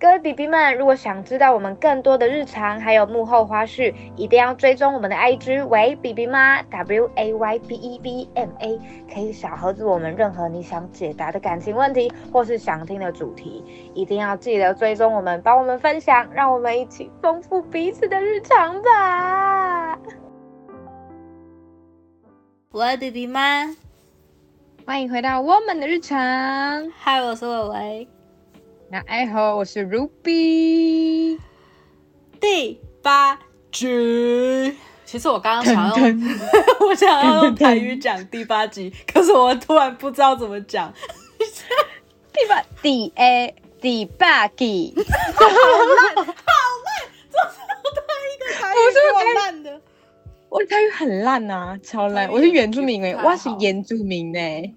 各位 B B 们，如果想知道我们更多的日常，还有幕后花絮，一定要追踪我们的 I G 为 B B 妈 W A Y B E B M A，可以小盒子我们任何你想解答的感情问题，或是想听的主题，一定要记得追踪我们，帮我们分享，让我们一起丰富彼此的日常吧。我是 B B 妈，欢迎回到我们的日常。嗨，我是伟伟。那爱好，我是 Ruby。第八集，其实我刚刚想用，我想要用台语讲第八集，可是我突然不知道怎么讲。第八第 A 第八集，好烂，好烂，这是我的一个台语好烂的。我的台语很烂啊，超烂。我是原住民哎，我是原住民哎。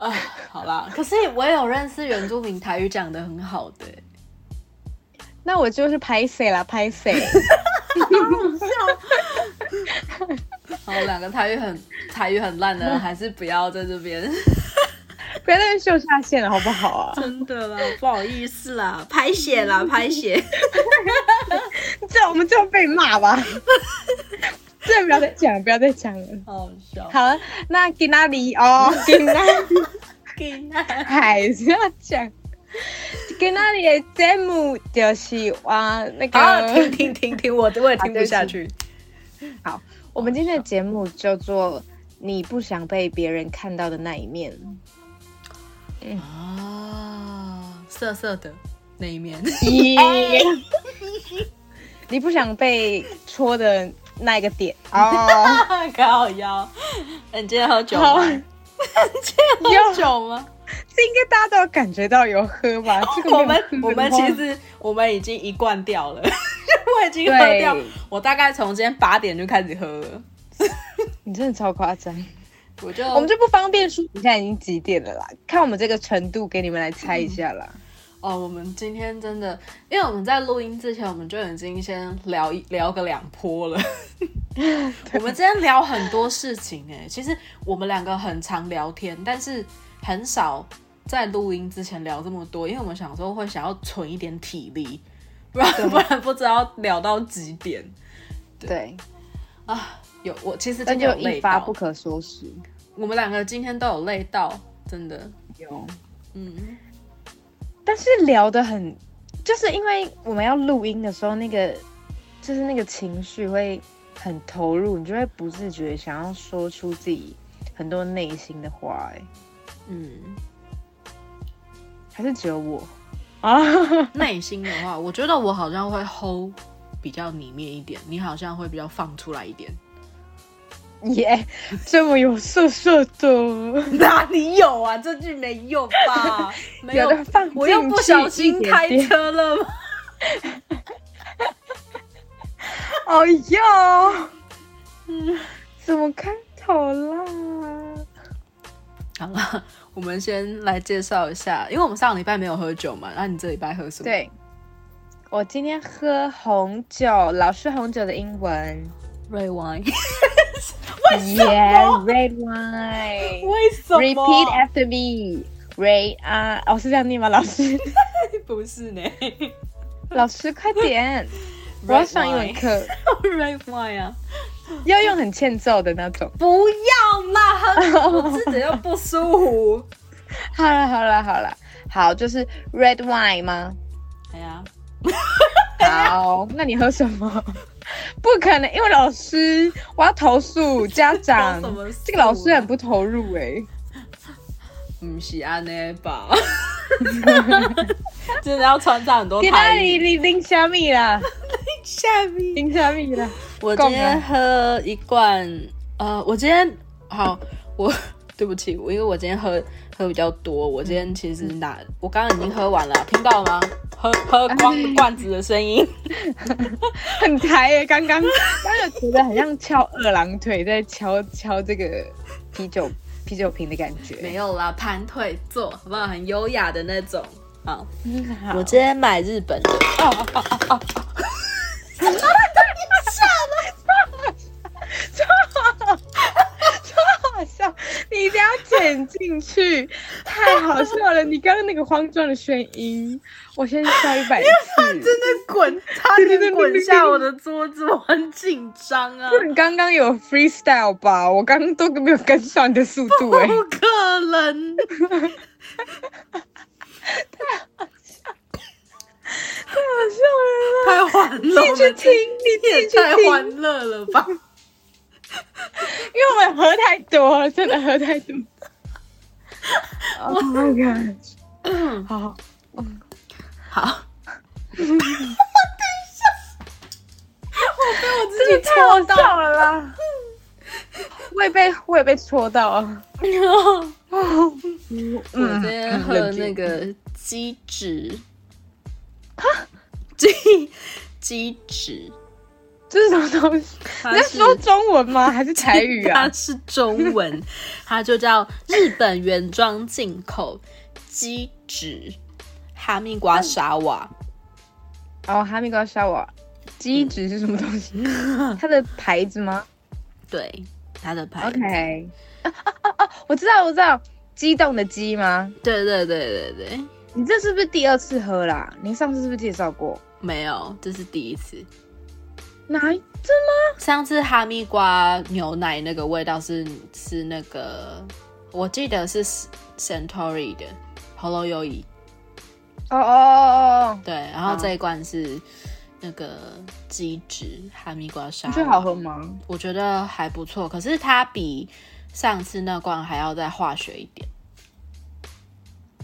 啊，好啦，可是我也有认识原住民台语讲的很好的，那我就是拍谁啦，拍谁？好，两个台语很台语很烂的，还是不要在这边，不要在这秀下线了，好不好啊？真的啦，不好意思啦，拍血啦，拍血，这我们就被骂吧。这不要再讲，不要再讲了，好笑。好，那给哪里哦？给那里？给哪？还是要讲？给那里的节目就是哇，那个停停停停，我我也听不下去。好，我们今天的节目叫做“你不想被别人看到的那一面”。嗯啊，色色的那一面。你不想被戳的。那一个点哦，高腰。你今天喝酒吗？今天喝酒吗？这应该大家都有感觉到有喝吧？我们我们其实我们已经一罐掉了，我已经喝掉。我大概从今天八点就开始喝了。你真的超夸张，我就我们就不方便说你现在已经几点了啦？看我们这个程度，给你们来猜一下啦。哦，我们今天真的，因为我们在录音之前，我们就已经先聊聊个两波了。我们今天聊很多事情，哎，其实我们两个很常聊天，但是很少在录音之前聊这么多，因为我们想说会想要存一点体力，不然不然不知道聊到几点。对，啊，有我其实今天有累到不可收拾。我们两个今天都有累到，真的有，嗯。但是聊的很，就是因为我们要录音的时候，那个就是那个情绪会很投入，你就会不自觉想要说出自己很多内心的话。哎，嗯，还是只有我啊？内心的话，我觉得我好像会 hold 比较里面一点，你好像会比较放出来一点。耶，这么有色色的，哪里有啊？这句没有吧？没有放我又不小心开车了吗？哦哟，嗯，怎么开头啦？好了，我们先来介绍一下，因为我们上礼拜没有喝酒嘛，那你这礼拜喝什么？对，我今天喝红酒，老式红酒的英文，red wine。Yeah, red wine. 为什么？Repeat after me. Red 啊，哦，是这样念吗？老师？不是呢。老师，快点！我要上英文课。Red wine 啊，要用很欠揍的那种。不要啦，我自己又不舒服。好了，好了，好了，好，就是 red wine 吗？哎呀。好，那你喝什么？不可能，因为老师，我要投诉家长。这个老师很不投入哎。不是安尼吧？真的要穿插很多台。哪里淋淋虾米啦？淋虾米？淋虾米啦？我今天喝一罐，呃，我今天好，我对不起，我因为我今天喝。喝比较多，我今天其实拿我刚刚已经喝完了，听到了吗？喝喝光罐子的声音，很抬耶！刚刚刚刚觉得很像敲二郎腿，在敲敲这个啤酒啤酒瓶的感觉。没有啦，盘腿坐，好不好？很优雅的那种。好，我今天买日本的。哦哦哦哦！太超好笑，你一定要剪进去。太太好笑了！你刚刚那个慌张的声音，我先笑一百 次。真的滚，差点滚下我的桌子，我很紧张啊！你刚刚有 freestyle 吧？我刚刚都没有跟上你的速度哎、不可能！太好笑了！太欢乐了，自己去听，你你也自己去听，太欢乐了吧！因为我们喝太多了，真的喝太多。Oh my god！好，好，真的太好笑了啦！我也被我也被戳到啊！我嗯今天喝那个鸡脂，鸡鸡脂，这是什么东西？你在说中文吗？还是台语啊它？是中文，它就叫日本原装进口鸡汁哈密瓜沙瓦。哦，哈密瓜沙瓦，鸡汁是什么东西？它的牌子吗对，它的牌子。？OK，啊啊啊啊！我知道，我知道，激动的鸡吗？对对对对对，你这是不是第二次喝啦？您上次是不是介绍过？没有，这是第一次。哪一只吗？上次哈密瓜牛奶那个味道是是那个，我记得是 Centauri 的 Hello 优怡，哦哦哦哦对，然后这一罐是那个鸡汁哈密瓜沙你觉得好喝吗？我觉得还不错，可是它比上次那罐还要再化学一点。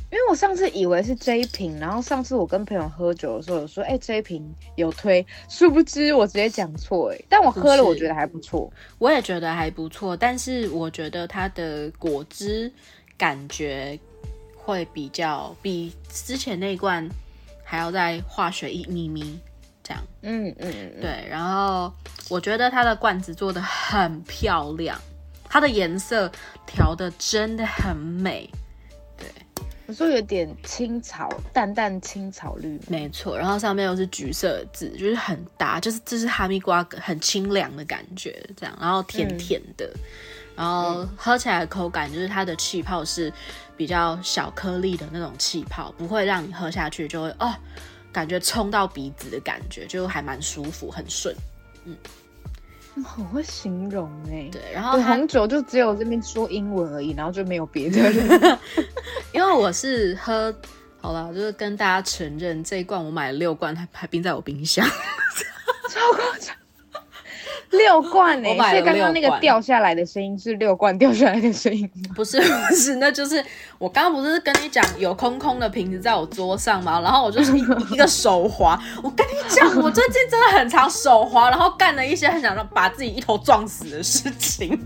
因为我上次以为是这一瓶，然后上次我跟朋友喝酒的时候有说，哎、这一瓶有推，殊不知我直接讲错，哎，但我喝了，我觉得还不错。我也觉得还不错，但是我觉得它的果汁感觉会比较比之前那一罐还要再化学一咪咪这样。嗯嗯嗯，嗯，对，然后我觉得它的罐子做的很漂亮，它的颜色调的真的很美。我说有点青草，淡淡青草绿。没错，然后上面又是橘色的字，就是很搭，就是这是哈密瓜很清凉的感觉，这样，然后甜甜的，然后喝起来的口感就是它的气泡是比较小颗粒的那种气泡，不会让你喝下去就会哦，感觉冲到鼻子的感觉，就还蛮舒服，很顺。很会形容哎、对，然后红酒就只有这边说英文而已，然后就没有别的了。因为我是喝。好了，就是跟大家承认，这一罐我买了六罐，还还冰在我冰箱。超夸张，六罐哎、我买了所以刚刚那个掉下来的声音是六罐掉下来的声音吗？不是不是，那就是我刚刚不是跟你讲有空空的瓶子在我桌上吗？然后我就是一一个手滑。我跟你讲，我最近真的很常手滑，然后干了一些很想让把自己一头撞死的事情。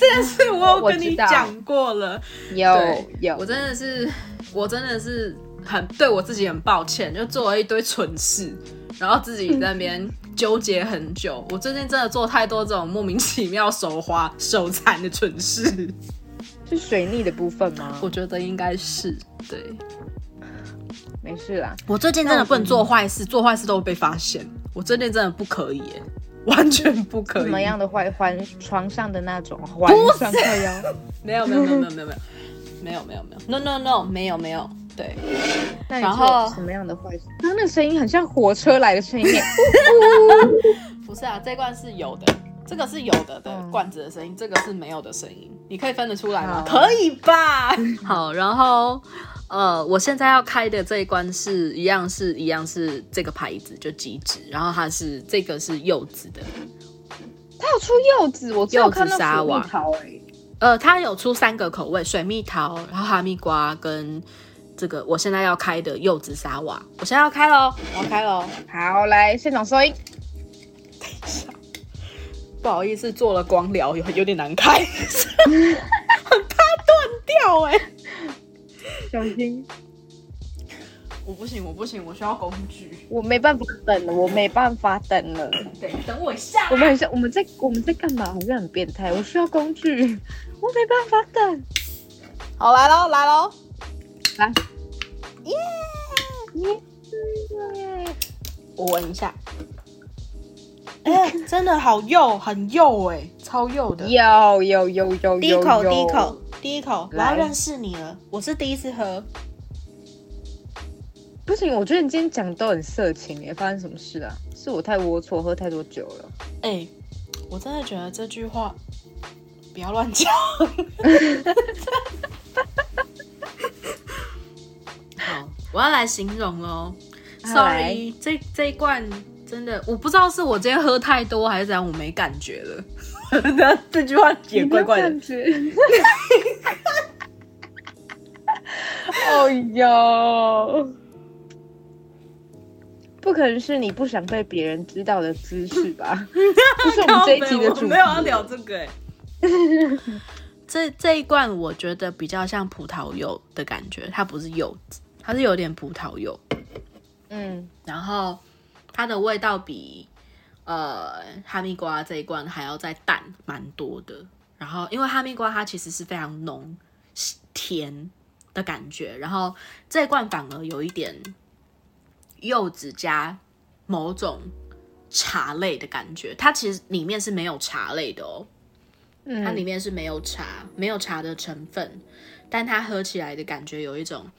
这件事我有跟你讲过了，有有，我真的是，我真的是很对我自己很抱歉，就做了一堆蠢事，然后自己在那边纠结很久。我最近真的做太多这种莫名其妙手滑 手残的蠢事，是水逆的部分吗？我觉得应该是对。没事啦，我最近真的不能做坏事，做坏事都会被发现。我最近真的不可以耶，完全不可以。什么样的坏环床上的那种环上靠腰，没有没有没有没有没有没有没有没有没有 no no no 没有没有对。然后什么样的坏事？刚刚那个声音很像火车来的声音，不是啊，这罐是有的，这个是有的的嗯罐子的声音，这个是没有的声音，你可以分得出来吗？可以吧？好，然后呃，我现在要开的这一罐是一样是一样是这个牌子，就极致，然后它是这个是柚子的，它有出柚子，我只有看到水柚子沙瓦蜜桃哎，呃，它有出三个口味，水蜜桃，然后哈密瓜跟这个我现在要开的柚子沙瓦，我现在要开喽，我要开喽。好，来现场收音，等一下不好意思，做了光疗有有点难开，很怕断掉哎、小心，我不行，我不行，我需要工具。我没办法等了，我没办法等了。等等我一下我们很像我们在我们在干嘛？好像很变态。我需要工具，我没办法等。好，来喽，来喽。来，耶！耶！我闻一下。哎、真的好幼，很幼哎、超幼的。有有有有有第一口，有第一口，第一口，我要认识你了。我是第一次喝，不行，我觉得你今天讲的都很色情耶，发生什么事啊？是我太龌龊，喝太多酒了。哎、我真的觉得这句话不要乱讲。好，我要来形容喽。Sorry，这这一罐真的，我不知道是我今天喝太多还是怎样，我没感觉了。那 这句话也怪怪的。哦哟，不可能是你不想被别人知道的姿势吧？不是我们这一集的主题。没有要聊这个哎、这这一罐我觉得比较像葡萄柚的感觉，它不是柚子，它是有点葡萄柚，嗯，然后它的味道比呃哈密瓜这一罐还要再淡蛮多的。然后因为哈密瓜它其实是非常浓甜的感觉，然后这一罐反而有一点柚子加某种茶类的感觉，它其实里面是没有茶类的哦。它里面是没有茶，没有茶的成分，但它喝起来的感觉有一种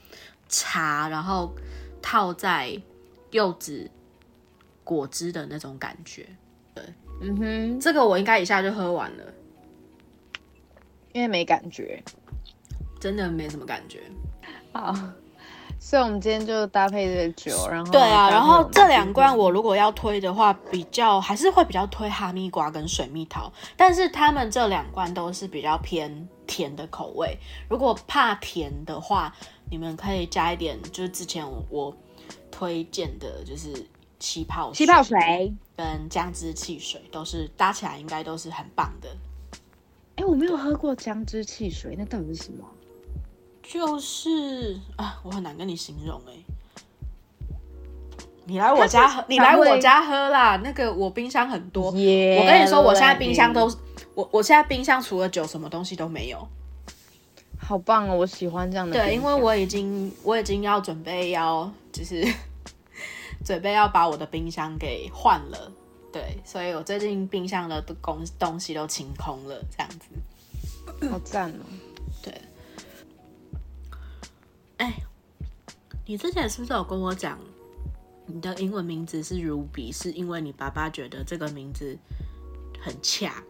茶，然后套在柚子果汁的那种感觉。对嗯哼，这个我应该一下就喝完了，因为没感觉。真的没什么感觉。好，所以我们今天就搭配这个酒，然后对啊，然后这两罐我如果要推的话，比较还是会比较推哈密瓜跟水蜜桃，但是他们这两罐都是比较偏甜的口味。如果怕甜的话，你们可以加一点，就是之前我我推荐的，就是气泡气泡水。跟姜汁汽水，都是搭起来应该都是很棒的。哎，我没有喝过姜汁汽水，那到底是什么？就是啊，我很难跟你形容哎、你来我家喝，你来我家喝啦。那个我冰箱很多，耶我跟你说，我现在冰箱都，我我现在冰箱除了酒，什么东西都没有。好棒哦，我喜欢这样的。对，因为我已经我已经要准备要就是 准备要把我的冰箱给换了，对，所以我最近冰箱的东东西都清空了，这样子。好赞哦。对，哎，你之前是不是有跟我讲，你的英文名字是 Ruby，是因为你爸爸觉得这个名字很恰？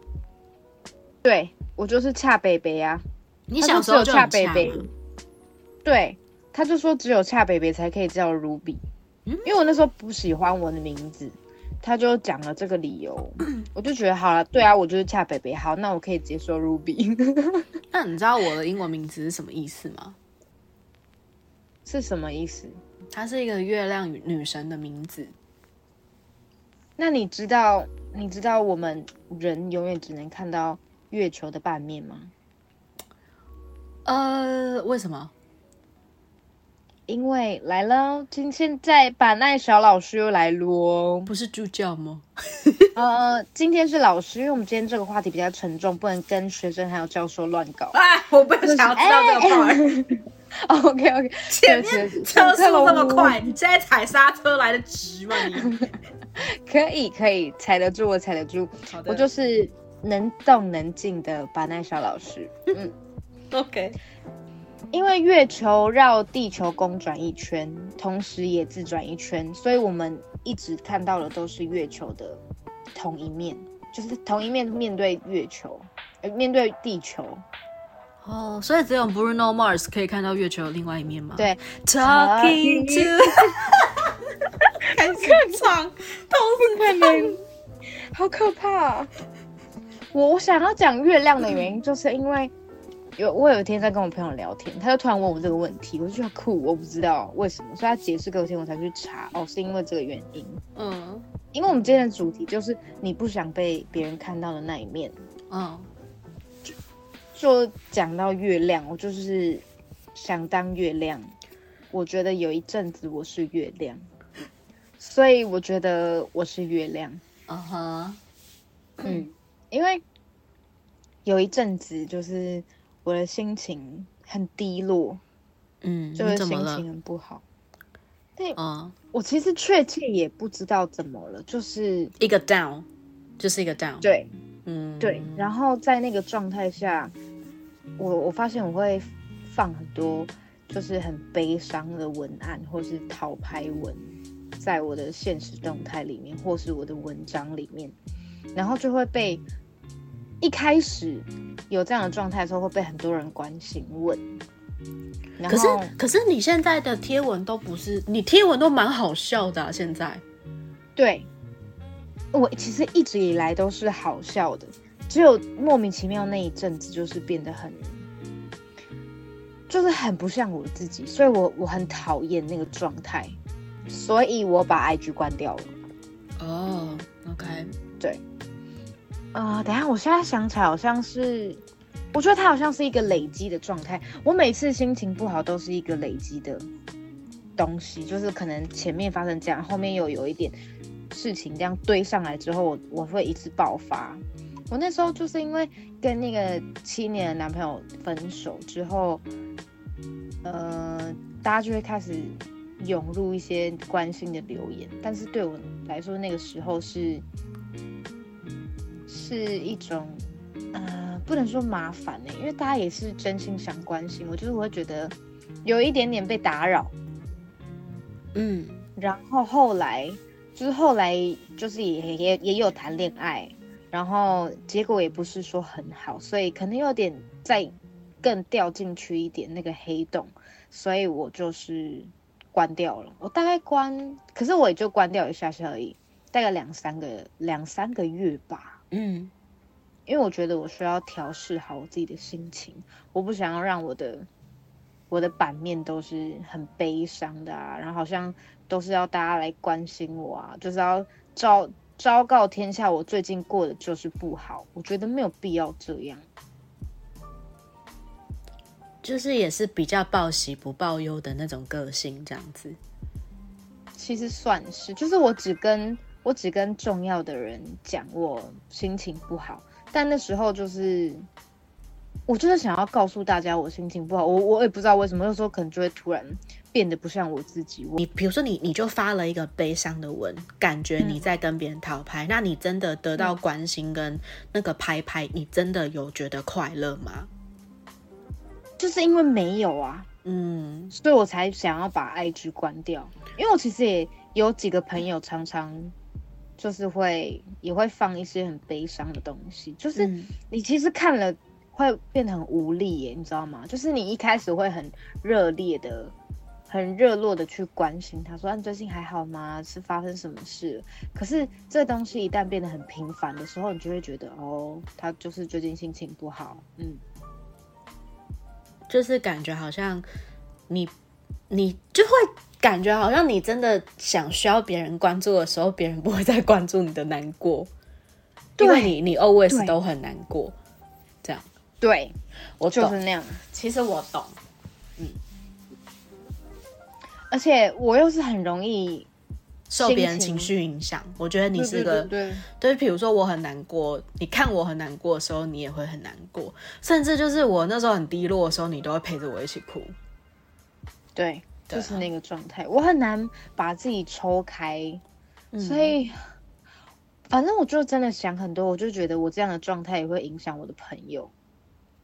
对我就是恰北北啊。你他小时候就只有恰很恰北北？对，他就说只有恰北北才可以叫 Ruby，、嗯因为我那时候不喜欢我的名字，他就讲了这个理由，我就觉得好了，对啊，我就是恰北北，好，那我可以直接说 Ruby 那你知道我的英文名字是什么意思吗？是什么意思？它是一个月亮女女神的名字。那你知道你知道我们人永远只能看到月球的半面吗？呃，为什么？因为来了，今现在板奈小老师又来喽。不是助教吗？呃，今天是老师，因为我们今天这个话题比较沉重，不能跟学生还有教授乱搞。哎，我不想要知道这个 part。OK OK，前面车速这么快，你现在踩刹车来得及吗？你可以可以踩得住，我踩得住，我就是能动能静的板奈小老师。嗯，OK。因为月球绕地球公转一圈，同时也自转一圈，所以我们一直看到的都是月球的同一面，就是同一面面对月球，呃，面对地球。哦，所以只有 Bruno Mars 可以看到月球的另外一面吗？对，Talking to，开始唱，头可能，好可怕、我我想要讲月亮的原因，就是因为有我有一天在跟我朋友聊天，他就突然问我这个问题，我就觉得酷，我不知道为什么，所以他解释给我听，我才去查，哦，是因为这个原因。嗯因为我们今天的主题就是你不想被别人看到的那一面，嗯，就讲到月亮，我就是想当月亮。我觉得有一阵子我是月亮，所以我觉得我是月亮。嗯哼，嗯，因为有一阵子就是我的心情很低落，嗯，就是心情？很不好。但嗯，我其实确切也不知道怎么了，就是一个 down，就是一个 down。，对嗯，对，然后在那个状态下，我我发现我会放很多就是很悲伤的文案或是讨拍文在我的现实动态里面，或是我的文章里面，然后就会被一开始有这样的状态的时候会被很多人关心问。可是可是你现在的贴文都不是，你贴文都蛮好笑的、啊，现在。对，我其实一直以来都是好笑的，只有莫名其妙那一阵子就是变得很，就是很不像我自己，所以我我很讨厌那个状态，所以我把 IG 关掉了。哦，OK，啊、等下，我现在想起来好像是，我觉得它好像是一个累积的状态。我每次心情不好都是一个累积的东西，就是可能前面发生这样，后面又有一点事情这样堆上来之后，我我会一次爆发。我那时候就是因为跟那个七年的男朋友分手之后，呃，大家就会开始涌入一些关心的留言，但是对我来说，那个时候是是一种呃，不能说麻烦呢、因为大家也是真心想关心我，就是我会觉得有一点点被打扰。嗯，然后后来就是后来就是也也也有谈恋爱，然后结果也不是说很好，所以可能有点再更掉进去一点那个黑洞，所以我就是关掉了。我大概关，可是我也就关掉一下下而已，大概两三个两三个月吧。嗯，因为我觉得我需要调试好我自己的心情，我不想要让我的我的版面都是很悲伤的啊，然后好像都是要大家来关心我啊，就是要昭昭告天下我最近过的就是不好，我觉得没有必要这样。就是也是比较报喜不报忧的那种个性，这样子。其实算是，就是我只跟我只跟重要的人讲我心情不好，但那时候就是我就是想要告诉大家我心情不好，我我也不知道为什么，有时候可能就会突然变得不像我自己。我你比如说你你就发了一个悲伤的文，感觉你在跟别人讨拍，那你真的得到关心跟那个拍拍，你真的有觉得快乐吗？就是因为没有啊，嗯所以我才想要把 IG 关掉。因为我其实也有几个朋友常常就是会也会放一些很悲伤的东西，就是嗯你其实看了会变得很无力耶，你知道吗？就是你一开始会很热烈的、很热络的去关心他，说：“啊，你最近还好吗？是发生什么事？”可是这东西一旦变得很频繁的时候，你就会觉得哦，他就是最近心情不好，嗯，就是感觉好像你你就会感觉好像你真的想需要别人关注的时候，别人不会再关注你的难过，因为对你你 always 都很难过。这样，对，我。就是那样。其实我懂，而且我又是很容易受别人情绪影响。我觉得你是对个对对对，比如说我很难过，你看我很难过的时候，你也会很难过，甚至就是我那时候很低落的时候，你都会陪着我一起哭。对，就是那个状态，我很难把自己抽开，嗯所以反正我就真的想很多，我就觉得我这样的状态也会影响我的朋友，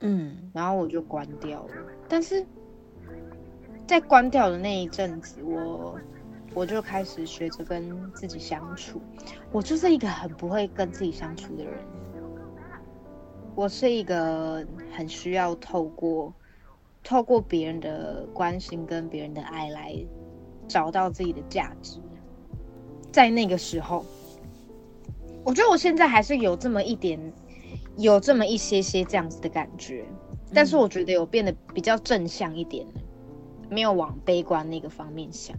嗯，然后我就关掉了。但是在关掉的那一阵子，我我就开始学着跟自己相处。我就是一个很不会跟自己相处的人，我是一个很需要透过透过别人的关心跟别人的爱来找到自己的价值。在那个时候，我觉得我现在还是有这么一点，有这么一些些这样子的感觉，但是我觉得有变得比较正向一点了，没有往悲观那个方面想。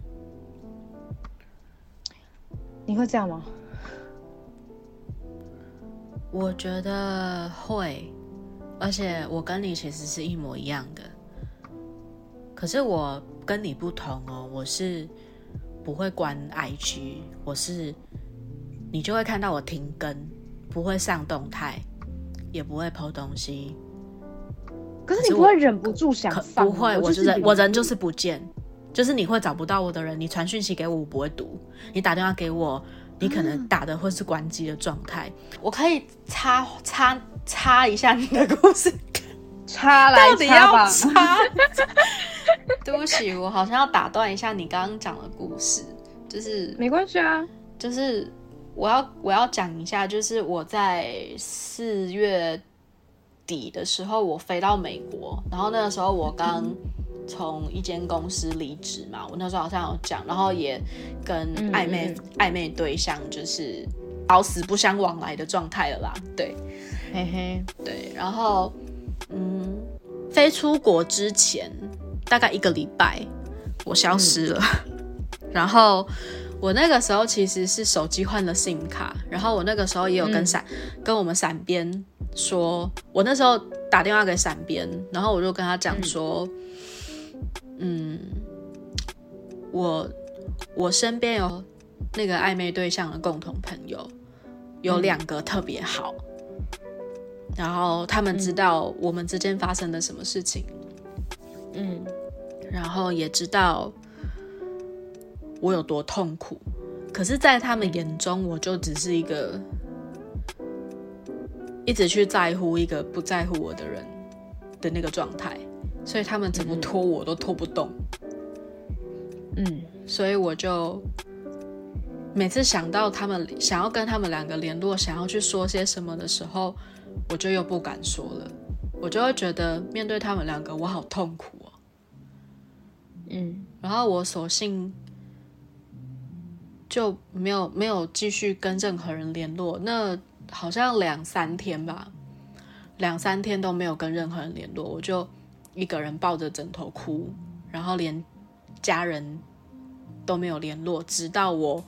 你会这样吗？我觉得会，而且我跟你其实是一模一样的。可是我跟你不同哦，我是不会关 IG，我是你就会看到我停更，不会上动态，也不会 PO 东西，可是你不会忍不住想？不会，我就就是我人就是不见，就是你会找不到我的人，你传讯息给我，我不会读；你打电话给我，你可能打的会是关机的状态。我可以插插插一下你的故事。插来到底要插？吧。插？对不起，我好像要打断一下你刚刚讲的故事，就是没关系啊，就是我要我要讲一下，就是我在四月底的时候，我飞到美国，然后那个时候我刚从一间公司离职嘛，我那时候好像有讲，然后也跟嗯暧昧、嗯暧昧对象就是老死不相往来的状态了啦，对。嘿嘿，对，然后嗯，飞出国之前大概一个礼拜，我消失了，然后。我那个时候其实是手机换了 SIM 卡，然后我那个时候也有跟嗯。闪、跟我们闪边说，我那时候打电话给闪边，然后我就跟他讲说，嗯我我身边有那个暧昧对象的共同朋友，有两个特别好，然后他们知道我们之间发生了什么事情，嗯然后也知道我有多痛苦，可是，在他们眼中，我就只是一个一直去在乎一个不在乎我的人的那个状态，所以他们怎么拖我都拖不动，嗯。所以我就每次想到他们想要跟他们两个联络，想要去说些什么的时候，我就又不敢说了，我就会觉得面对他们两个，我好痛苦哦。嗯然后我索性就没有没有继续跟任何人联络，那好像两三天吧，两三天都没有跟任何人联络，我就一个人抱着枕头哭，然后连家人都没有联络，直到我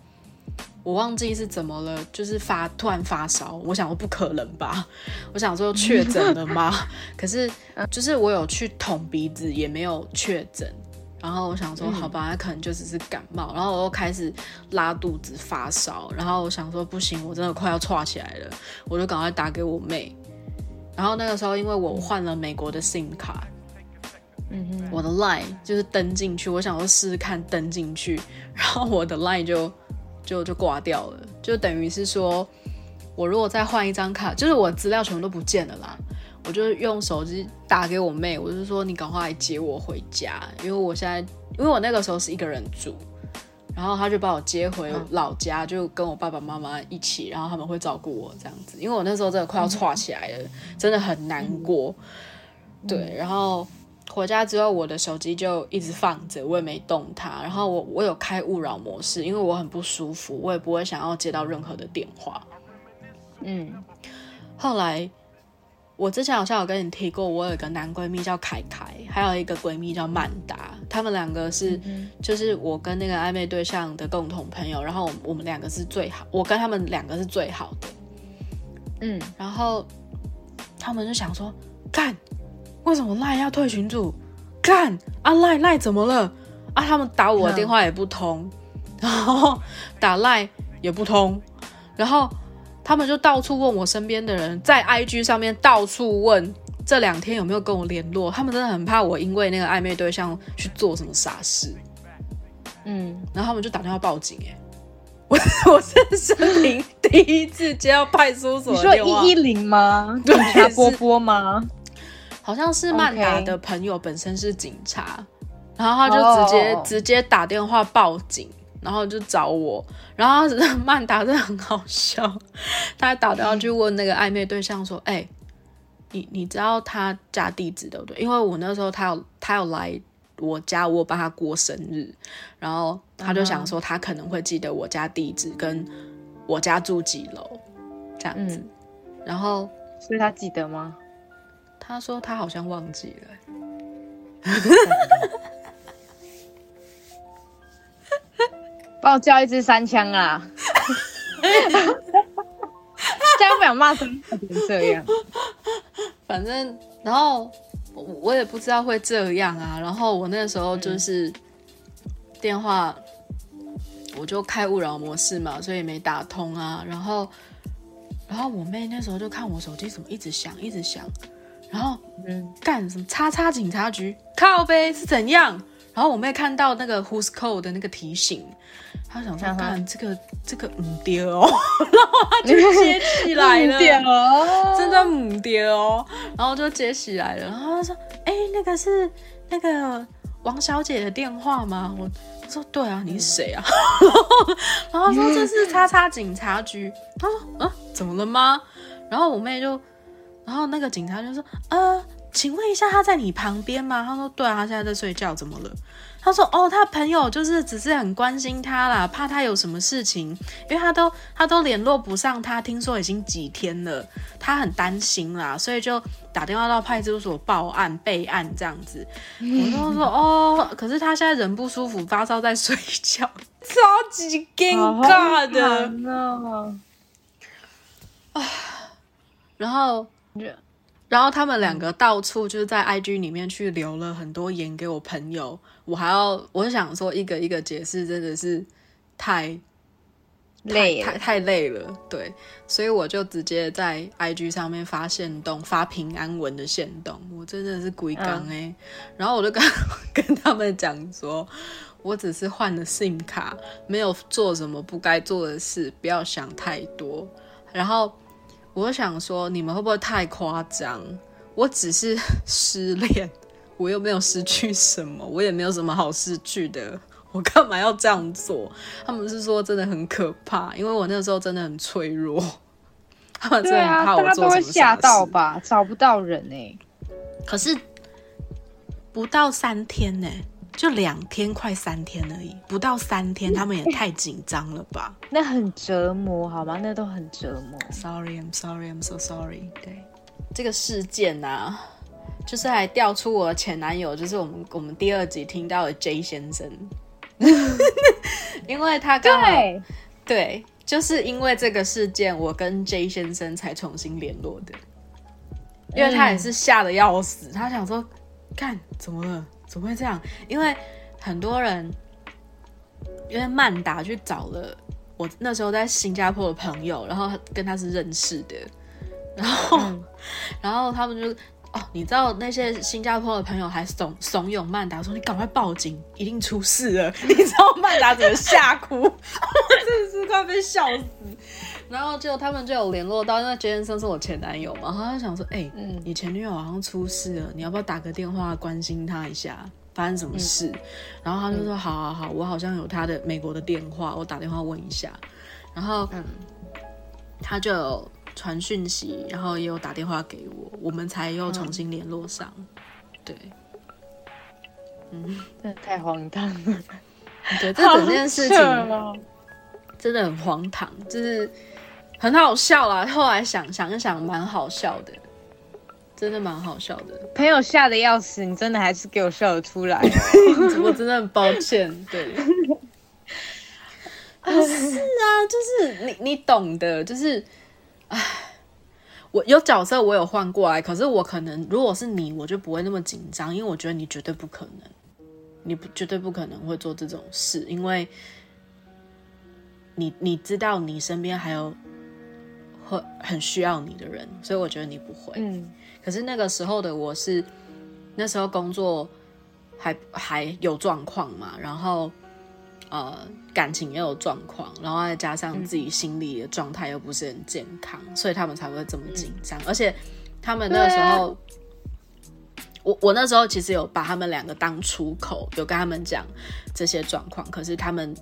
我忘记是怎么了，就是发突然发烧，我想说不可能吧，我想说确诊了吗？可是就是我有去捅鼻子，也没有确诊。然后我想说，好吧，那可能就只是感冒。然后我又开始拉肚子、发烧。然后我想说，不行，我真的快要岔起来了，我就赶快打给我妹。然后那个时候，因为我换了美国的 SIM 卡，嗯哼，我的 Line 就是登进去，我想说试试看登进去，然后我的 Line 就就就挂掉了，就等于是说，我如果再换一张卡，就是我资料全部都不见了啦。我就用手机打给我妹，我就说你赶快来接我回家，因为我现在因为我那个时候是一个人住，然后他就把我接回老家，就跟我爸爸妈妈一起，然后他们会照顾我这样子，因为我那时候真的快要岔起来了，真的很难过。对，然后回家之后，我的手机就一直放着，我也没动它。然后我我有开勿扰模式，因为我很不舒服，我也不会想要接到任何的电话。嗯后来我之前好像有跟你提过，我有一个男闺蜜叫凯凯，还有一个闺蜜叫曼达，他们两个是、就是我跟那个暧昧对象的共同朋友，然后我我们两个是最好，我跟他们两个是最好的。嗯然后他们就想说，干，为什么赖要退群主？干啊赖赖怎么了？啊，他们打我的电话也不通，然后打赖也不通，然后他们就到处问我身边的人，在 IG 上面到处问这两天有没有跟我联络，他们真的很怕我因为那个暧昧对象去做什么傻事，嗯，然后他们就打电话报警、欸，我我是生平第一次接到派出所你说一一零吗？对波波吗？好像是曼达的朋友本身是警察然后他就直接、哦直接打电话报警，然后就找我，然后曼达真的很好笑，他还打电话去问那个暧昧对象说：“哎、你你知道他家地址对不对？因为我那时候他有他有来我家，我帮他过生日，然后他就想说他可能会记得我家地址跟我家住几楼这样子，嗯，然后所以他记得吗？他说他好像忘记了。”帮我叫一支三枪啊！这样不想骂成这样。反正，然后我我也不知道会这样啊。然后我那时候就是电话，我就开勿扰模式嘛，所以没打通啊。然后，然后我妹那时候就看我手机怎么一直响，一直响，然后嗯，干什么叉叉警察局靠呗是怎样？然后我妹看到那个 Who's Call 的那个提醒，她想说看这个这个唔丢哦，然后她就接起来了，真的母爹哦，然后就接起来了，然后她说：“哎、那个是那个王小姐的电话吗？”我我说：“对啊，你是谁啊？” 然后他说：“这是叉叉警察局。”他说：“嗯，怎么了吗？”然后我妹就，然后那个警察就说：“呃，请问一下，他在你旁边吗？”他说：“对啊，他现在在睡觉，怎么了？”他说：“哦，他朋友就是只是很关心他啦，怕他有什么事情，因为他都他都联络不上他，听说已经几天了，他很担心啦，所以就打电话到派出所报案备案这样子。我就说哦，可是他现在人不舒服，发烧在睡觉，超级尴尬的。啊。然后然后他们两个到处就是在 IG 里面去留了很多言给我朋友，我还要我想说一个一个解释，真的是太累了，太太累了，对，所以我就直接在 IG 上面发现动，发平安文的线动，我真的是鬼刚哎，然后我就跟 跟他们讲说，我只是换了 SIM 卡，没有做什么不该做的事，不要想太多。然后我想说，你们会不会太夸张？我只是 失恋，我又没有失去什么，我也没有什么好失去的。我干嘛要这样做？他们是说真的很可怕，因为我那时候真的很脆弱，他们真的很怕我做大家都会什么傻事吓到？吧？找不到人哎，可是不到三天呢、就两天，快三天而已，不到三天，他们也太紧张了吧 那很折磨好吗？那都很折磨。？Sorry, I'm sorry, I'm so sorry。对，这个事件啊，就是还调出我的前男友，就是我们我们第二集听到的 J 先生，因为他刚好对，对，就是因为这个事件，我跟 J 先生才重新联络的，因为他也是吓得要死，他想说，看怎么了，怎么会这样？因为很多人，因为曼达去找了我那时候在新加坡的朋友，然后跟他是认识的，然后，然后他们就。哦，你知道那些新加坡的朋友还怂怂恿曼达说：“你赶快报警，一定出事了。”你知道曼达怎么吓哭？我真的是快被笑死。然后就他们就有联络到，因为杰先生是我前男友嘛，然后他就想说：“哎、嗯你前女友好像出事了，你要不要打个电话关心她一下，发生什么事？”然后他就说：“好好好，我好像有他的美国的电话，我打电话问一下。”然后嗯他就有传讯息，然后也有打电话给我，我们才又重新联络上。对 真的太荒唐了。对，这整件事情真的很荒唐，就是很好笑啦。后来想想一想，蛮好笑的，真的蛮好笑的。朋友吓得要死，你真的还是给我笑得出来。我真的很抱歉，对。不 是啊，就是你你懂的，就是，唉，我有角色我有换过来，可是我可能如果是你，我就不会那么紧张，因为我觉得你绝对不可能，你不绝对不可能会做这种事，因为你你知道你身边还有会很需要你的人，所以我觉得你不会。嗯，可是那个时候的我是，那时候工作还还有状况嘛，然后呃感情也有状况，然后再加上自己心理的状态又不是很健康，所以他们才会这么紧张。而且他们那个时候，我我那时候其实有把他们两个当出口，有跟他们讲这些状况，可是他们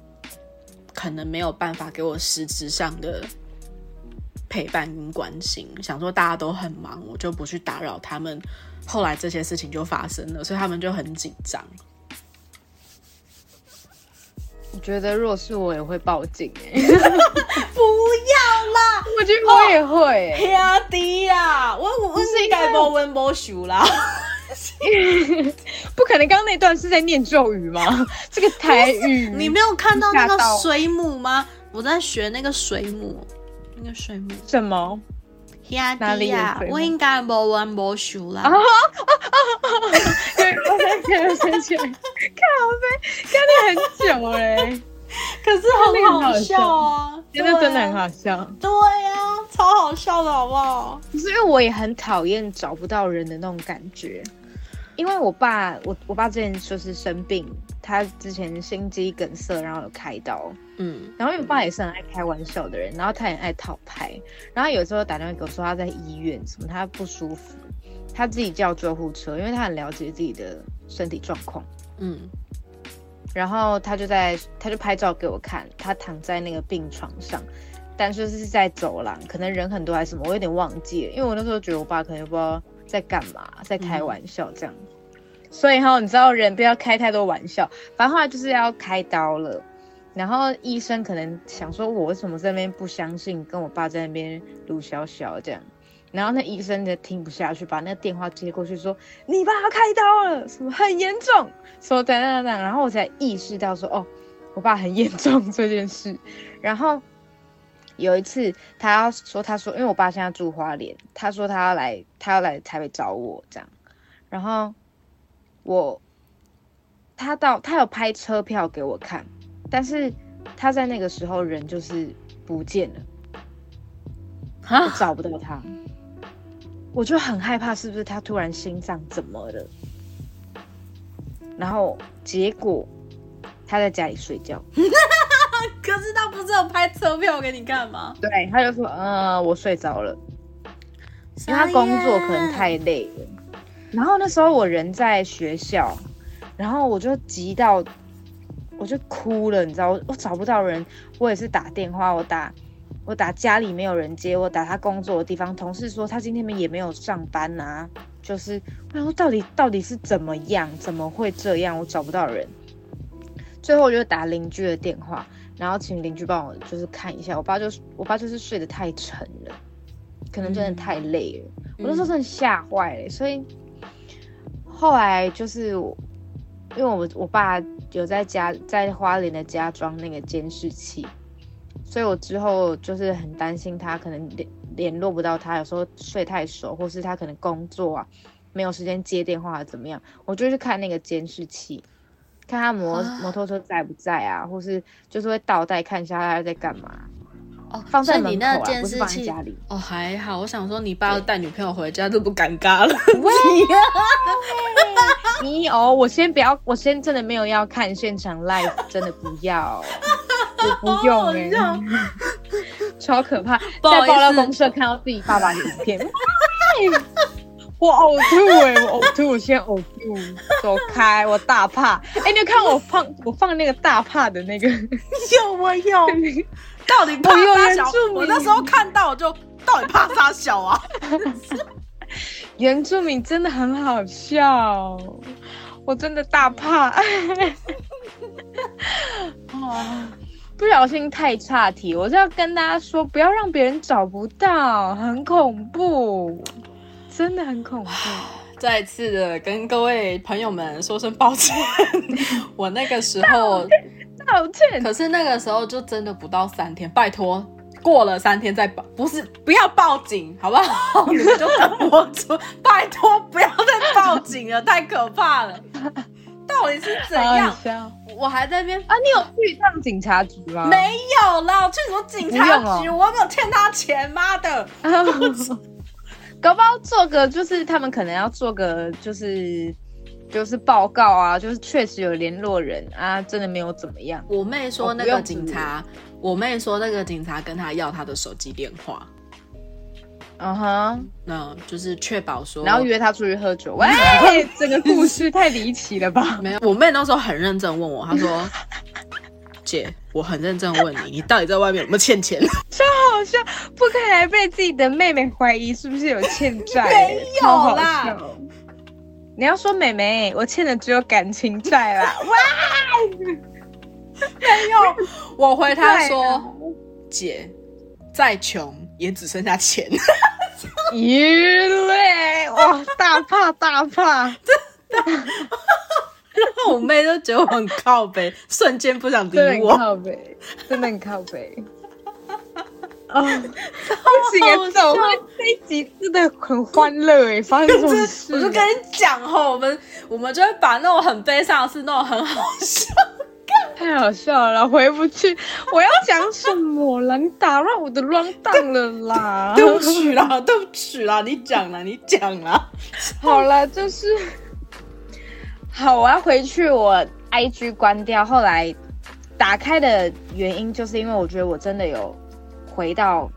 可能没有办法给我实质上的陪伴跟关心，想说大家都很忙，我就不去打扰他们。后来这些事情就发生了，所以他们就很紧张。我觉得若是我也会报警哎、不要啦，我觉得我也会、欸。兄弟呀，我我我是该无温无熟啦。不可能，刚刚那段是在念咒语吗？这个台语，你没有看到那个水母吗？我在学那个水母，那个水母。什么？兄哪里呀我应该无玩无熟啦。对，我在看我想起来，靠背，看了很久嘞，可是很好笑啊，真的真的很。好笑。对呀、超好笑的好不好？可是因为我也很讨厌找不到人的那种感觉，因为我爸，我我爸之前就是生病，他之前心肌梗塞，然后有开刀，嗯然后因为我爸也是很爱开玩笑的人，然后他也爱讨拍，然后有时候打电话给我说他在医院什么，他不舒服，他自己叫救护车，因为他很了解自己的身体状况。嗯然后他就在，他就拍照给我看，他躺在那个病床上，但是是在走廊，可能人很多还是什么，我有点忘记了，因为我那时候觉得我爸可能不知道在干嘛，在开玩笑这样。所以哈，你知道人不要开太多玩笑，反正后来就是要开刀了，然后医生可能想说，我为什么在那边不相信，跟我爸在那边撸小小这样。然后那医生就听不下去，把那个电话接过去说：“你爸开刀了，什么很严重，说等等等。”然后我才意识到说：“哦，我爸很严重 这件事。”然后有一次他要说，他说，因为我爸现在住花莲，他说他要来，他要来台北找我这样。然后我他到他有拍车票给我看，但是他在那个时候人就是不见了。找不到他，我就很害怕，是不是他突然心脏怎么了？然后结果他在家里睡觉，可是他不是有拍车票给你看吗？对，他就说，呃，我睡着了，因为他工作可能太累了。然后那时候我人在学校，然后我就急到，我就哭了，你知道，我我找不到人，我也是打电话，我打我打家里没有人接，我打他工作的地方，同事说他今天也没有上班啊，就是我想说到底到底是怎么样，怎么会这样，我找不到人。最后我就打邻居的电话，然后请邻居帮我就是看一下，我爸就我爸就是睡得太沉了，可能真的太累了。我那时候真的吓坏了，所以后来就是我，因为我我爸有在家在花莲的家装那个监视器，所以我之后就是很担心他可能联联络不到他，有时候睡太熟，或是他可能工作啊没有时间接电话怎么样，我就去看那个监视器。看他摩啊摩托车在不在啊，或是就是会倒带看一下他在干嘛，哦，放在你那门口啊，不是放在家里。哦还好，我想说你爸要带女朋友回家，这不尴尬了？你哦，我先不要，我先真的没有要看现场 live，真的不要，我不用哎、好超可怕，在爆料公社看到自己爸爸的影片，我呕吐哎、我呕吐，我现在呕吐，走开，我大怕。哎、你有看我放我放那个大怕的那个？有我有，到底怕啥小我那时候看到我就到底怕啥小啊？原住民真的很好笑，我真的大怕。哦，不小心太岔题，我是要跟大家说，不要让别人找不到，很恐怖，真的很恐怖。再次的跟各位朋友们说声抱歉，我那个时候，道歉，可是那个时候就真的不到三天，拜托。过了三天再报，不是不要报警，好不好？你们就等我出，拜托不要再报警了，太可怕了。到底是怎好样？我还在那边啊！你有去一趟警察局吗？没有啦，我去什么警察局？我有没有欠他钱？妈的！搞不好做个就是他们可能要做个就是就是报告啊，就是确实有联络人啊，真的没有怎么样。我妹说那个警察，我妹说那个警察跟她要她的手机电话，嗯哼，那就是确保说，然后约他出去喝酒。喂，这个故事太离奇了吧？没有。我妹那时候很认真问我，她说：“姐，我很认真问你，你到底在外面有没有欠钱？超好笑，不可以还被自己的妹妹怀疑是不是有欠债？没有啦笑。你要说妹妹，我欠的只有感情债啦。哇，没有我回她对啊说：“姐，再穷也只剩下钱。咦嘞，哇，大怕大怕。”真的然后我妹都觉得我很靠北，瞬间不想理真的很我。靠北，真的很靠北。啊，不行走，会这一集真的很欢乐哎？发生这种事，我就跟你讲吼，我们我们就会把那种很悲伤的事弄得很好笑。太好笑了，回不去。我要讲什么了？你打乱我的乱档了啦！对不起啦，对不起啦，你讲啦，你讲啦。好了，就是好，我要回去，我 IG 关掉。后来打开的原因，就是因为我觉得我真的有回到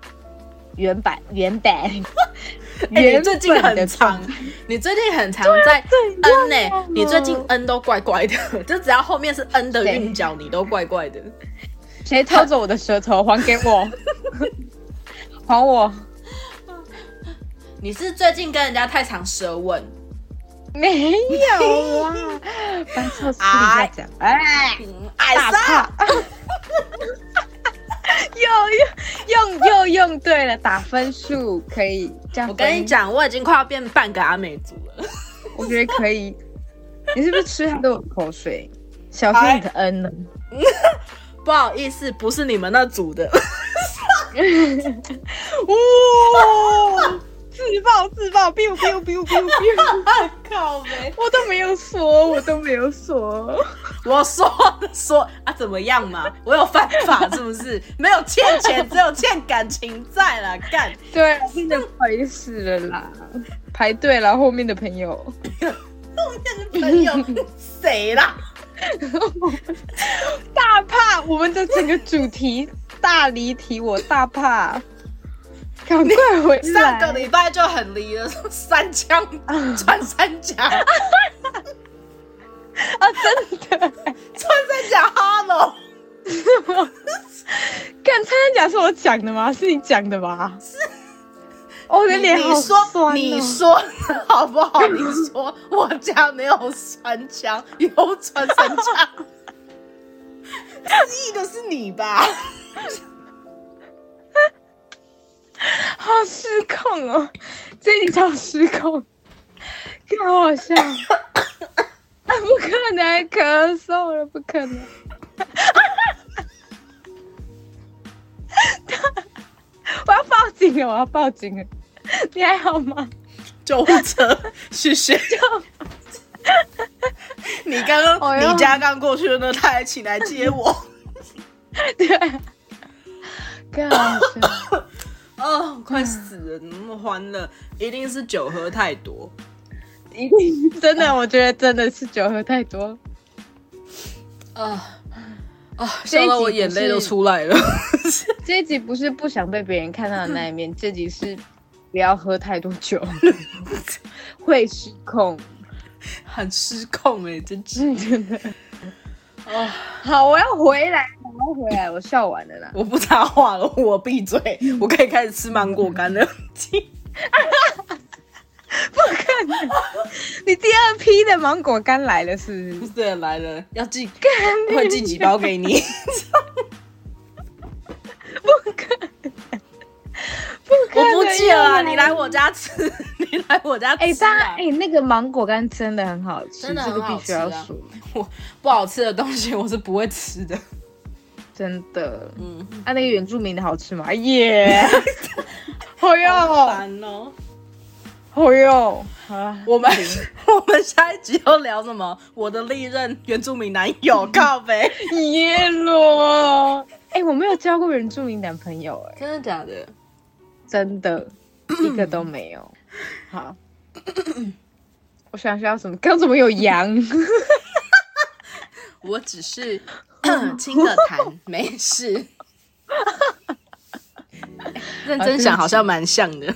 原版原版。你最近很长，你最近很常在 N 呢、你最近 N 都怪怪的，就只要后面是 N 的韵脚，你都怪怪的。谁偷走我的舌头？还给我！还我！你是最近跟人家太常舌吻，没有啊，白错私底下讲，哎，哎大又用用又用对了，打分数可以这样。我跟你，讲，我已经快要变半个阿美族了。我觉得可以。你是不是吃太多口水？小心你的恩呢？不好意思，不是你们那组的。哇！自爆自爆，biu biu biu biu biu！靠没！我都没有说，我都没有说。我说说啊，怎么样嘛？我有犯法是不是？没有欠钱，只有欠感情债啦，干！对，真的不好意思了啦，排队了，后面的朋友。后面的朋友 谁啦？大怕我们的整个主题大离题，我大怕，赶快回上来。个礼拜就很离了，三枪 穿三甲，啊，真的，穿山甲哈喽。干穿山甲是我讲的吗？是你讲的吧？是。我的你脸好你说酸哦你说好不好？你说我家没有穿墙，有穿山甲，失忆的是你吧？好失控哦，这一超失控，看好好笑。啊，不可能咳嗽了，不可能。我要报警了！我要报警了！你还好吗？救护车，谢谢。你刚刚、你家刚过去的那他还请来接我，对，更好笑。哦，快死了！那么欢乐，一定是酒喝太多。一 定真的，我觉得真的是酒喝太多。啊啊，这一集笑到我眼泪都出来了。这一集不是不想被别人看到的那一面，这集是不要喝太多酒，会失控。很失控哎、真是真的。哦，好，我要回来，我要回来，我笑完了啦。我不插话了，我闭嘴，我可以开始吃芒果干了。你第二批的芒果干来了，是不是？对，来了，要寄，会寄几包给你。不可能，不可能！我不寄了啊，你来我家吃，你来我家吃、啊。哎、大家哎、那个芒果干真的很好吃，真的这个必须要说，我不好吃的东西我是不会吃的。真的。嗯，啊，那个原住民的好吃吗？耶！好好哟，烦哦。好哟，好了，我们 我们下一集要聊什么？我的历任原住民男友，靠呗。耶罗。哎、我没有交过原住民男朋友、哎，真的假的？真的 一个都没有。好，我想想要什么？刚怎么有羊？我只是 亲个痰，没事。认真想，好像蛮像的。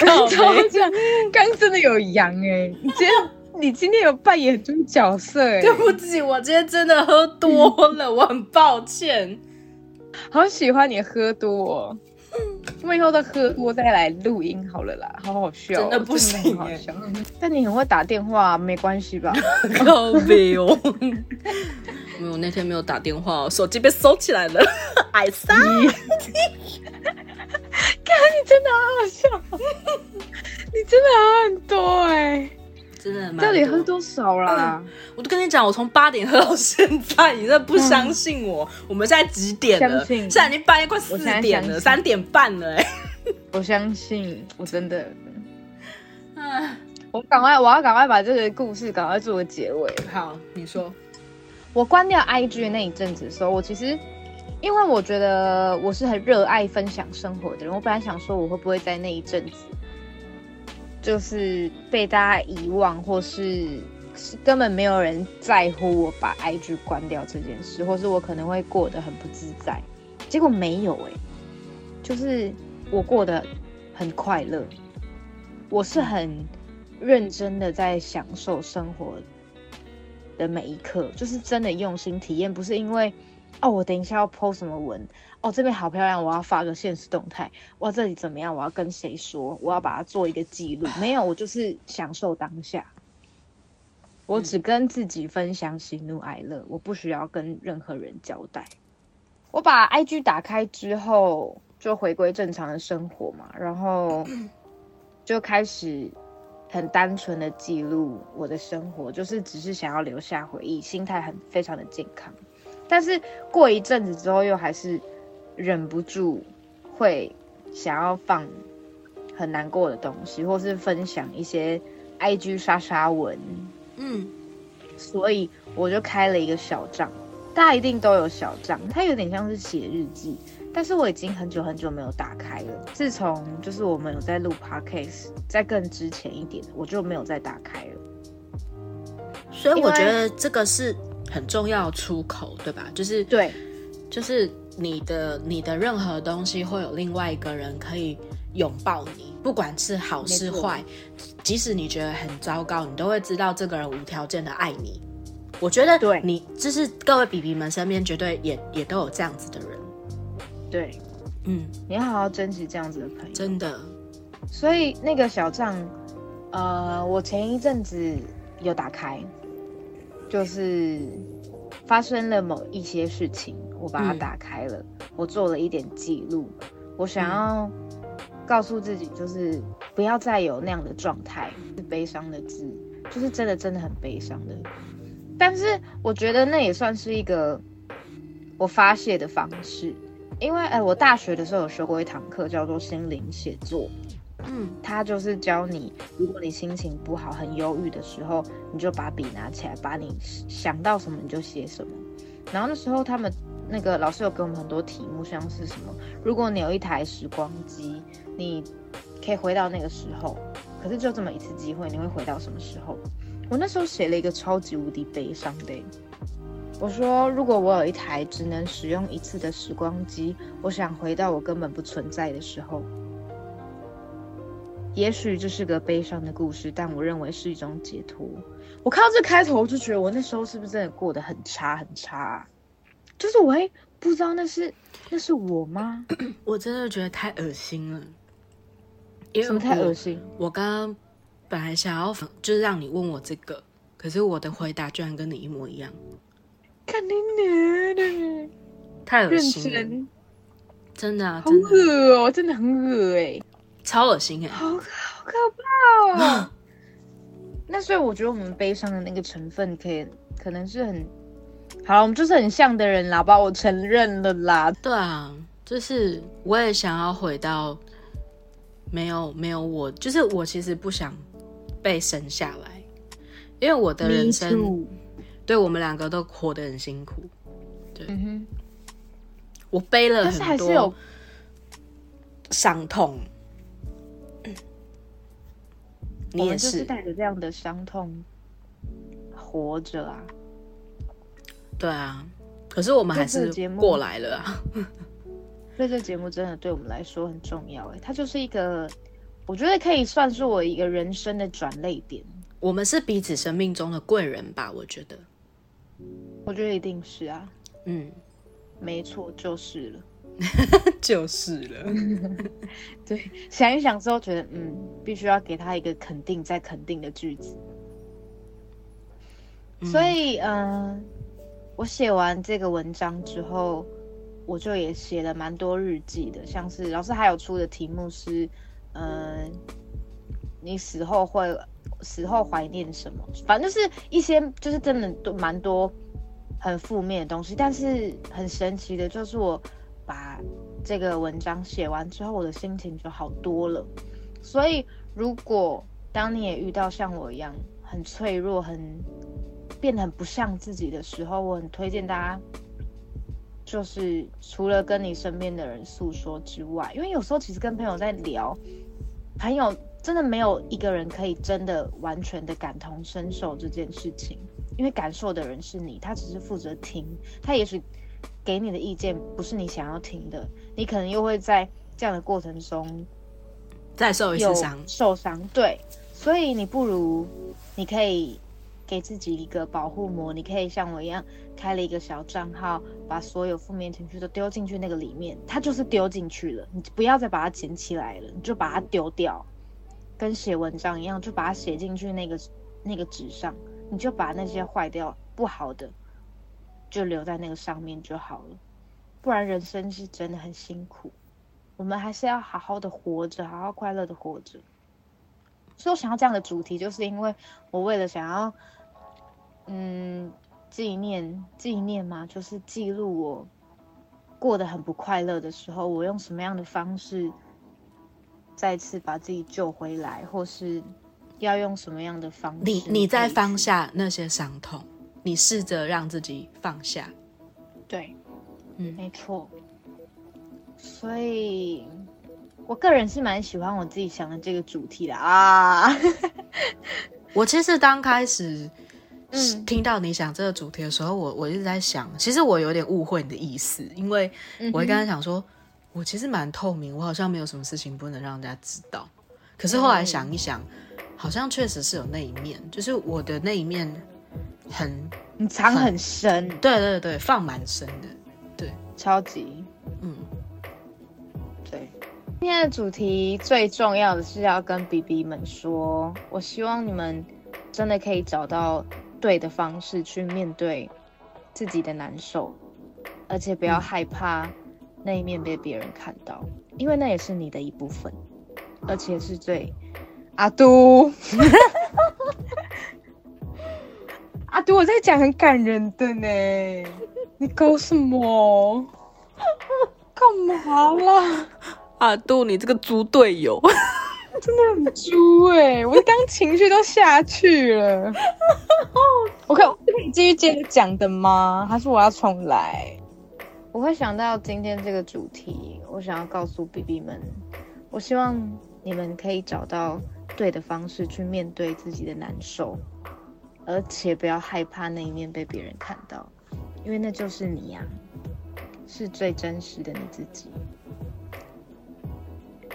靠超呗像，刚真的有羊哎、你今天你今天有扮演很多角色哎、对不起，我今天真的喝多了，我很抱歉。好喜欢你喝多、哦。我以后都喝多再来录音好了啦，好好笑哦、真的不行很好笑。但你很会打电话，没关系吧？靠背哦。没有，那天没有打电话，手机被收起来了。哎撒，你，看你真的好好笑，你真的喝很多哎、真的蛮到底喝？多少啦？我都跟你讲，我从八点喝到现在，你真的不相信我？我们现在几点了？相信现在已经半夜快四点了，三点半了哎、我相信，我真的，嗯，我赶快，我要赶快把这个故事赶快做个结尾。好，你说。我关掉 IG 的那一阵子的时候，我其实因为我觉得我是很热爱分享生活的人，我本来想说我会不会在那一阵子就是被大家遗忘，或是是根本没有人在乎我把 IG 关掉这件事，或是我可能会过得很不自在。结果没有哎、就是我过得很快乐，我是很认真的在享受生活的每一刻，就是真的用心体验，不是因为哦我等一下要 PO 什么文，哦这边好漂亮，我要发个现实动态，哇这里怎么样，我要跟谁说，我要把它做一个记录，没有，我就是享受当下。我只跟自己分享喜怒哀乐，我不需要跟任何人交代。我把 IG 打开之后，就回归正常的生活嘛，然后 就开始很单纯的记录我的生活，就是只是想要留下回忆，心态很非常的健康。但是过一阵子之后，又还是忍不住会想要放很难过的东西，或是分享一些 IG 刷刷文，嗯，所以我就开了一个小账。大家一定都有小账，它有点像是写日记，但是我已经很久很久没有打开了。自从就是我们有在录 podcast，在更之前一点，我就没有再打开了。所以我觉得这个是很重要出口，对吧？就是对，就是你的你的任何东西会有另外一个人可以拥抱你，不管是好是坏，即使你觉得很糟糕，你都会知道这个人无条件的爱你。我觉得对。你就是各位比比们身边绝对也也都有这样子的人，对，嗯，你要好好珍惜这样子的朋友。真的，所以那个小账，呃，我前一阵子有打开，就是发生了某一些事情，我把它嗯打开了，我做了一点记录，我想要告诉自己，就是不要再有那样的状态，是悲伤的字，就是真的真的很悲伤的。但是我觉得那也算是一个我发泄的方式，因为哎，我大学的时候有学过一堂课叫做心灵写作，嗯它就是教你，如果你心情不好、很忧郁的时候，你就把笔拿起来，把你想到什么你就写什么。然后那时候他们那个老师有给我们很多题目，像是什么，如果你有一台时光机，你可以回到那个时候，可是就这么一次机会，你会回到什么时候？我那时候写了一个超级无敌悲伤的，我说如果我有一台只能使用一次的时光机，我想回到我根本不存在的时候。也许这是个悲伤的故事，但我认为是一种解脱。我看到这开头，我就觉得我那时候是不是真的过得很差很差、啊？就是我会不知道那是那是我吗？我真的觉得太恶心了，因为什么太我恶心？我刚刚本来想要就是让你问我这个，可是我的回答居然跟你一模一样，看你娘的，太恶认心了，真，真的啊，好真的恶哦，真的很恶哎、超恶心哎、好好可怕哦。那所以我觉得我们悲伤的那个成分，可以可能是很好了，我们就是很像的人啦，把我承认了啦。对啊，就是我也想要回到没有没有我，就是我其实不想被生下来，因为我的人生对我们两个都活得很辛苦，嗯，我背了但是还很是有多伤痛。你也我们就是带着这样的伤痛活着啊。对啊，可是我们还是过来了啊。所以这节目真的对我们来说很重要哎，它就是一个，我觉得可以算是我一个人生的转泪点。我们是彼此生命中的贵人吧？我觉得，我觉得一定是啊，嗯，没错，就是了。就是了。对，想一想之后觉得，嗯，必须要给他一个肯定再肯定的句子。所以，嗯、我写完这个文章之后，我就也写了蛮多日记的，像是老师还有出的题目是，嗯、你死后会死后怀念什么？反正就是一些就是真的都蛮多很负面的东西，但是很神奇的就是我把这个文章写完之后，我的心情就好多了。所以，如果当你也遇到像我一样很脆弱、很变得很不像自己的时候，我很推荐大家，就是除了跟你身边的人诉说之外，因为有时候其实跟朋友在聊，朋友真的没有一个人可以真的完全的感同身受这件事情，因为感受的人是你，他只是负责听，他也许给你的意见不是你想要听的，你可能又会在这样的过程中再受一次伤。受伤，对，所以你不如你可以给自己一个保护膜，你可以像我一样开了一个小账号，把所有负面情绪都丢进去那个里面，它就是丢进去了，你不要再把它捡起来了，你就把它丢掉，跟写文章一样，就把它写进去那个那个纸上，你就把那些坏掉不好的就留在那个上面就好了，不然人生是真的很辛苦。我们还是要好好的活着，好好快乐的活着。所以我想要这样的主题，就是因为我为了想要，嗯，纪念纪念嘛，就是记录我过得很不快乐的时候，我用什么样的方式再次把自己救回来，或是要用什么样的方式？你你在放？下那些伤痛，你试着让自己放下。对，嗯没错。所以，我个人是蛮喜欢我自己想的这个主题的啊。我其实刚开始嗯听到你想这个主题的时候，我我一直在想，其实我有点误会你的意思，因为我会跟他讲说，我其实蛮透明，我好像没有什么事情不能让人家知道。可是后来想一想，好像确实是有那一面，就是我的那一面很，你藏很深，对对对，放蛮深的，对超级。嗯，对，今天的主题最重要的是要跟 BB 们说，我希望你们真的可以找到对的方式去面对自己的难受，而且不要害怕那一面被别人看到，因为那也是你的一部分，而且是最阿都。阿杜，我在讲很感人的呢，你搞什么？干嘛啦？阿杜，你这个猪队友，真的很猪哎、我刚情绪都下去了。我可我可以继续接着讲的吗？还是我要重来？我会想到今天这个主题，我想要告诉 BB 们，我希望你们可以找到对的方式去面对自己的难受，而且不要害怕那一面被别人看到，因为那就是你呀、是最真实的你自己。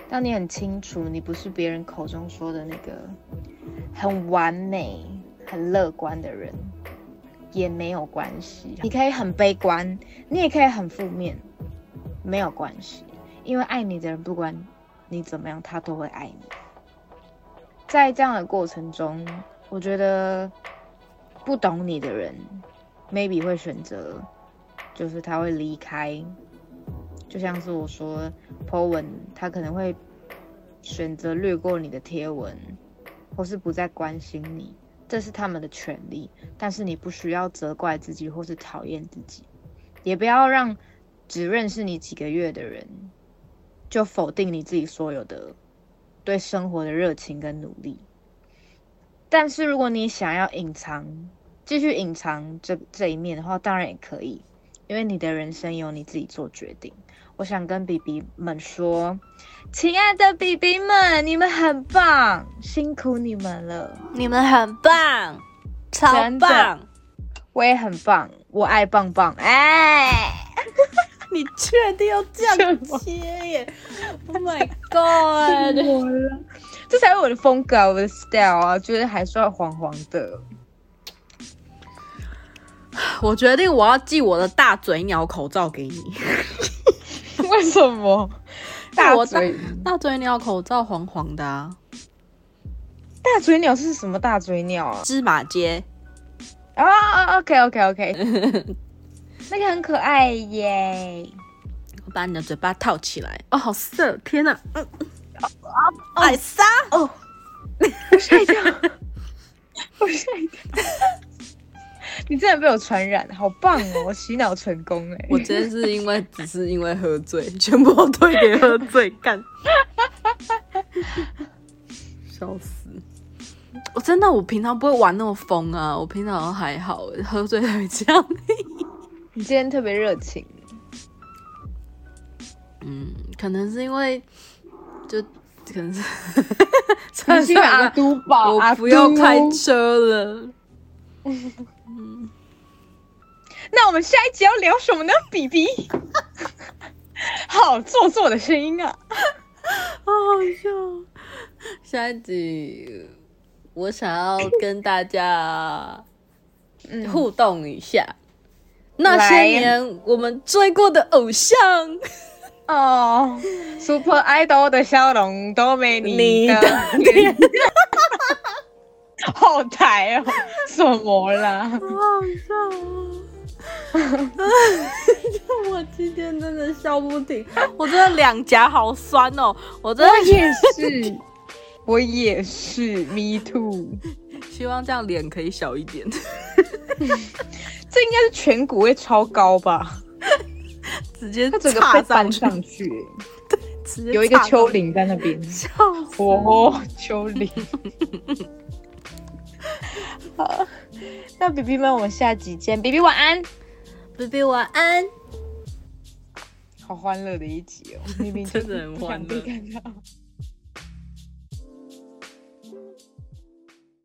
当你很清楚你不是别人口中说的那个很完美、很乐观的人，也没有关系。你可以很悲观，你也可以很负面，没有关系，因为爱你的人不管你怎么样，他都会爱你。在这样的过程中，我觉得不懂你的人，maybe 会选择，就是他会离开，就像是我说 po 文，他可能会选择略过你的贴文，或是不再关心你，这是他们的权利。但是你不需要责怪自己或是讨厌自己，也不要让只认识你几个月的人就否定你自己所有的对生活的热情跟努力。但是如果你想要隐藏，继续隐藏这这一面的话，当然也可以，因为你的人生由你自己做决定。我想跟 BB 们说，亲爱的 BB 们，你们很棒，辛苦你们了，你们很棒，超棒！我也很棒，我爱棒棒，哎，你确定要这样接耶？Oh my god！这才是我的风格啊，我的 style 啊，就是还算黄黄的。我决定我要寄我的大嘴鸟口罩给你。为什么？大嘴大嘴鸟口罩黄黄的啊，大嘴鸟是什么大嘴鸟啊？芝麻街。啊，OK OK OK，那个很可爱耶。我把你的嘴巴套起来。哦，好色！天哪，嗯，艾莎，哦，我吓一跳，我吓一跳。你真的被我传染，好棒哦！我洗脑成功哎！我今天是因为只是因为喝醉，全部都推给喝醉干，笑死！我真的，我平常不会玩那么疯啊，我平常还好，喝醉才会这样。你今天特别热情，嗯，可能是因为就可能是可能是因为阿都吧，我不要开车了。那我们下一集要聊什么呢比比好做作的声音啊！好好笑。下一集我想要跟大家嗯互动一下，那些年我们追过的偶像，哦，Super Idol 的笑容都没你你的的脸，好台哦，什么啦？好笑哦！我今天真的笑不停，我真的两颊好酸哦！我真的我也是，我也是，Me too。希望这样脸可以小一点。这应该是颧骨会超高吧？直接他整个被搬上去，上去，直接有一个丘陵在那边。笑死！哦，丘陵。好，那 B B 们，我们下集见。B B 晚安。B B 晚安。好欢乐的一集哦，明明就真的很欢乐